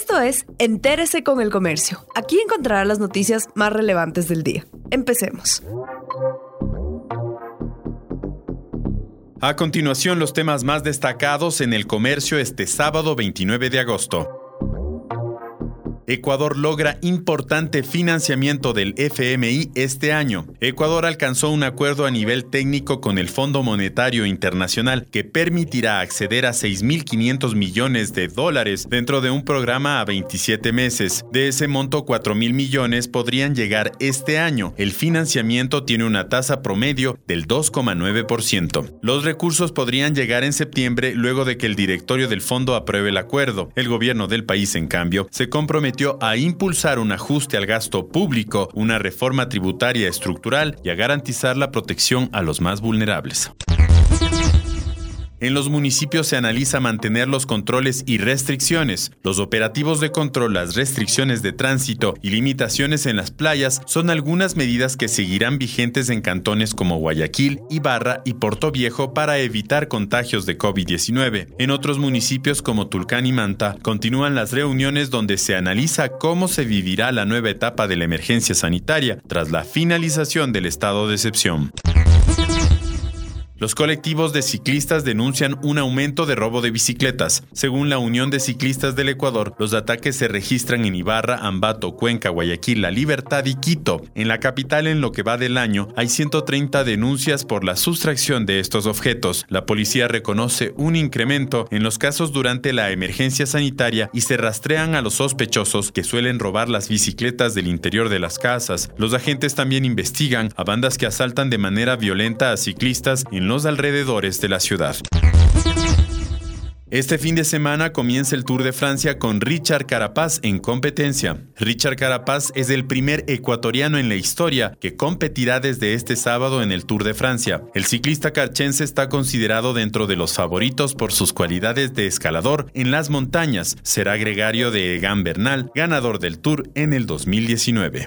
Esto es Entérese con el Comercio. Aquí encontrará las noticias más relevantes del día. Empecemos. A continuación, los temas más destacados en el comercio este sábado 29 de agosto. Ecuador logra importante financiamiento del FMI este año. Ecuador alcanzó un acuerdo a nivel técnico con el Fondo Monetario Internacional que permitirá acceder a 6.500 millones de dólares dentro de un programa a 27 meses. De ese monto, 4.000 millones podrían llegar este año. El financiamiento tiene una tasa promedio del 2,9%. Los recursos podrían llegar en septiembre luego de que el directorio del fondo apruebe el acuerdo. El gobierno del país, en cambio, se comprometió a impulsar un ajuste al gasto público, una reforma tributaria estructural y a garantizar la protección a los más vulnerables. En los municipios se analiza mantener los controles y restricciones. Los operativos de control, las restricciones de tránsito y limitaciones en las playas son algunas medidas que seguirán vigentes en cantones como Guayaquil, Ibarra y Puerto Viejo para evitar contagios de COVID-19. En otros municipios como Tulcán y Manta continúan las reuniones donde se analiza cómo se vivirá la nueva etapa de la emergencia sanitaria tras la finalización del estado de excepción. Los colectivos de ciclistas denuncian un aumento de robo de bicicletas. Según la Unión de Ciclistas del Ecuador, los ataques se registran en Ibarra, Ambato, Cuenca, Guayaquil, La Libertad y Quito. En la capital, en lo que va del año, hay 130 denuncias por la sustracción de estos objetos. La policía reconoce un incremento en los casos durante la emergencia sanitaria y se rastrean a los sospechosos que suelen robar las bicicletas del interior de las casas. Los agentes también investigan a bandas que asaltan de manera violenta a ciclistas los alrededores de la ciudad. Este fin de semana comienza el Tour de Francia con Richard Carapaz en competencia. Richard Carapaz es el primer ecuatoriano en la historia que competirá desde este sábado en el Tour de Francia. El ciclista carchense está considerado dentro de los favoritos por sus cualidades de escalador en las montañas. Será gregario de Egan Bernal, ganador del Tour en el 2019.